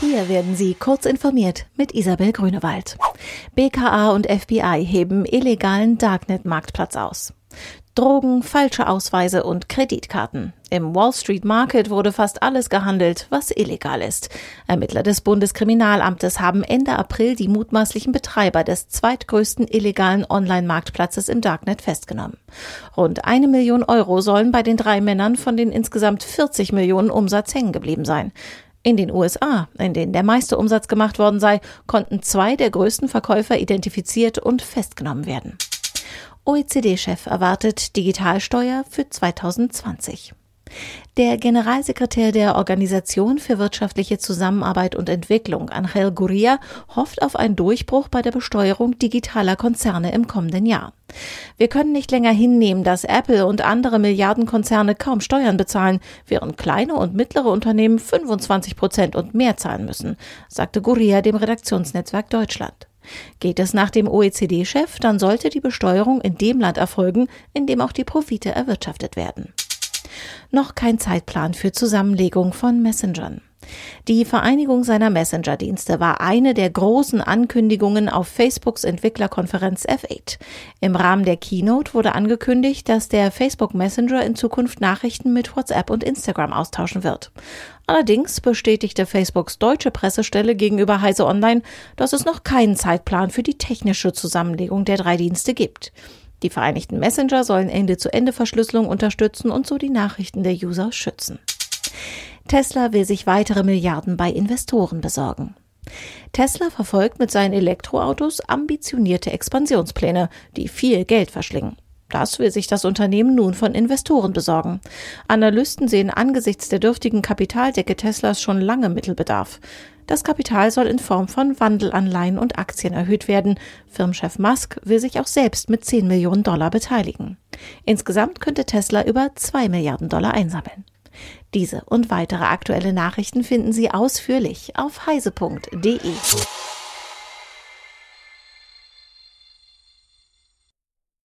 Hier werden Sie kurz informiert mit Isabel Grünewald. BKA und FBI heben illegalen Darknet-Marktplatz aus. Drogen, falsche Ausweise und Kreditkarten. Im Wall Street Market wurde fast alles gehandelt, was illegal ist. Ermittler des Bundeskriminalamtes haben Ende April die mutmaßlichen Betreiber des zweitgrößten illegalen Online-Marktplatzes im Darknet festgenommen. Rund eine Million Euro sollen bei den drei Männern von den insgesamt 40 Millionen Umsatz hängen geblieben sein. In den USA, in denen der meiste Umsatz gemacht worden sei, konnten zwei der größten Verkäufer identifiziert und festgenommen werden. OECD-Chef erwartet Digitalsteuer für 2020. Der Generalsekretär der Organisation für wirtschaftliche Zusammenarbeit und Entwicklung, Angel Gurria, hofft auf einen Durchbruch bei der Besteuerung digitaler Konzerne im kommenden Jahr. Wir können nicht länger hinnehmen, dass Apple und andere Milliardenkonzerne kaum Steuern bezahlen, während kleine und mittlere Unternehmen 25 Prozent und mehr zahlen müssen, sagte Gurria dem Redaktionsnetzwerk Deutschland. Geht es nach dem OECD-Chef, dann sollte die Besteuerung in dem Land erfolgen, in dem auch die Profite erwirtschaftet werden. Noch kein Zeitplan für Zusammenlegung von Messengern. Die Vereinigung seiner Messenger-Dienste war eine der großen Ankündigungen auf Facebooks Entwicklerkonferenz F8. Im Rahmen der Keynote wurde angekündigt, dass der Facebook Messenger in Zukunft Nachrichten mit WhatsApp und Instagram austauschen wird. Allerdings bestätigte Facebooks deutsche Pressestelle gegenüber Heise Online, dass es noch keinen Zeitplan für die technische Zusammenlegung der drei Dienste gibt. Die vereinigten Messenger sollen Ende-zu-Ende-Verschlüsselung unterstützen und so die Nachrichten der User schützen. Tesla will sich weitere Milliarden bei Investoren besorgen. Tesla verfolgt mit seinen Elektroautos ambitionierte Expansionspläne, die viel Geld verschlingen. Das will sich das Unternehmen nun von Investoren besorgen. Analysten sehen angesichts der dürftigen Kapitaldecke Teslas schon lange Mittelbedarf. Das Kapital soll in Form von Wandelanleihen und Aktien erhöht werden. Firmenchef Musk will sich auch selbst mit 10 Millionen Dollar beteiligen. Insgesamt könnte Tesla über 2 Milliarden Dollar einsammeln. Diese und weitere aktuelle Nachrichten finden Sie ausführlich auf heise.de.